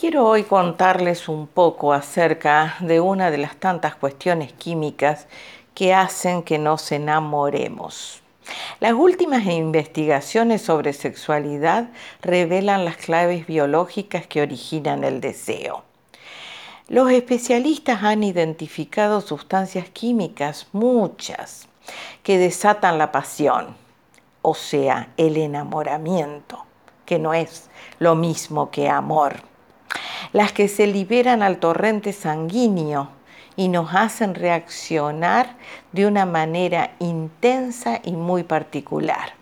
Quiero hoy contarles un poco acerca de una de las tantas cuestiones químicas que hacen que nos enamoremos. Las últimas investigaciones sobre sexualidad revelan las claves biológicas que originan el deseo. Los especialistas han identificado sustancias químicas, muchas, que desatan la pasión, o sea, el enamoramiento, que no es lo mismo que amor las que se liberan al torrente sanguíneo y nos hacen reaccionar de una manera intensa y muy particular.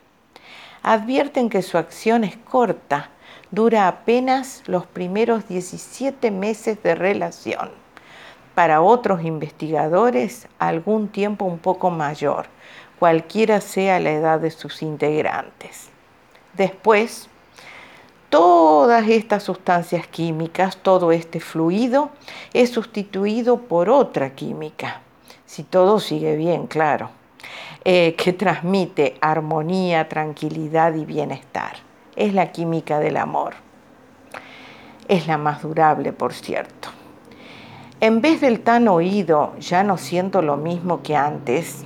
Advierten que su acción es corta, dura apenas los primeros 17 meses de relación. Para otros investigadores, algún tiempo un poco mayor, cualquiera sea la edad de sus integrantes. Después, todas estas sustancias químicas, todo este fluido, es sustituido por otra química, si todo sigue bien, claro, eh, que transmite armonía, tranquilidad y bienestar. Es la química del amor. Es la más durable, por cierto. En vez del tan oído, ya no siento lo mismo que antes,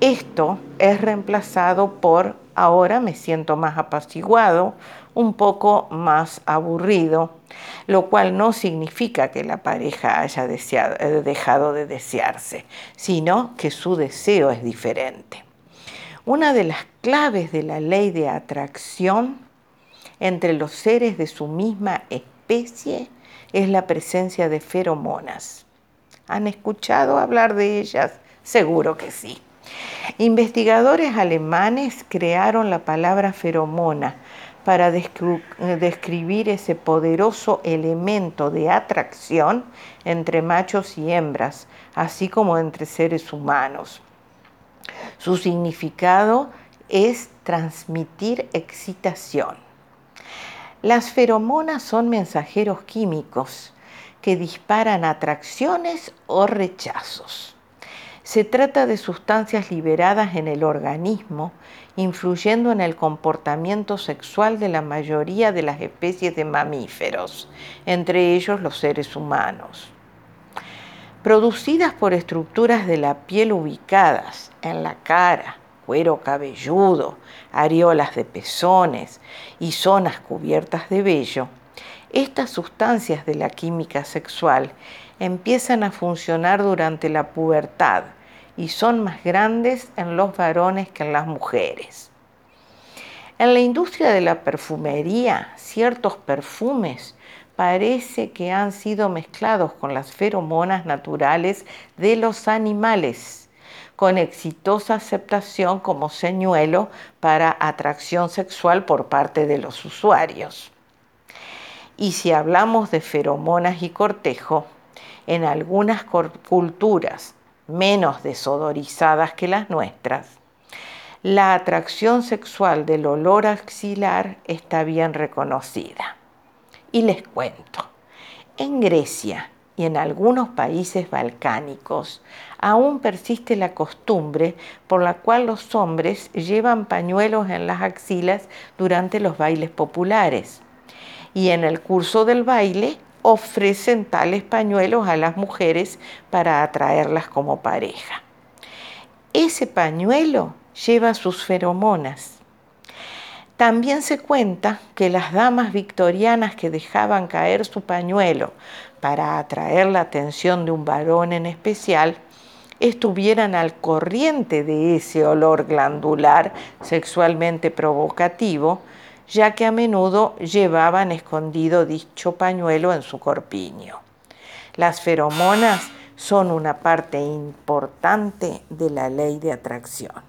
esto es reemplazado por ahora me siento más apaciguado, un poco más aburrido, lo cual no significa que la pareja haya eh, dejado de desearse, sino que su deseo es diferente. Una de las claves de la ley de atracción entre los seres de su misma especie es la presencia de feromonas. ¿Han escuchado hablar de ellas? Seguro que sí. Investigadores alemanes crearon la palabra feromona para describir ese poderoso elemento de atracción entre machos y hembras, así como entre seres humanos. Su significado es transmitir excitación. Las feromonas son mensajeros químicos que disparan atracciones o rechazos. Se trata de sustancias liberadas en el organismo, influyendo en el comportamiento sexual de la mayoría de las especies de mamíferos, entre ellos los seres humanos. Producidas por estructuras de la piel ubicadas en la cara, cuero cabelludo, areolas de pezones y zonas cubiertas de vello, estas sustancias de la química sexual empiezan a funcionar durante la pubertad y son más grandes en los varones que en las mujeres. En la industria de la perfumería, ciertos perfumes parece que han sido mezclados con las feromonas naturales de los animales, con exitosa aceptación como señuelo para atracción sexual por parte de los usuarios. Y si hablamos de feromonas y cortejo, en algunas culturas menos desodorizadas que las nuestras, la atracción sexual del olor axilar está bien reconocida. Y les cuento, en Grecia y en algunos países balcánicos aún persiste la costumbre por la cual los hombres llevan pañuelos en las axilas durante los bailes populares. Y en el curso del baile ofrecen tales pañuelos a las mujeres para atraerlas como pareja. Ese pañuelo lleva sus feromonas. También se cuenta que las damas victorianas que dejaban caer su pañuelo para atraer la atención de un varón en especial, estuvieran al corriente de ese olor glandular sexualmente provocativo, ya que a menudo llevaban escondido dicho pañuelo en su corpiño. Las feromonas son una parte importante de la ley de atracción.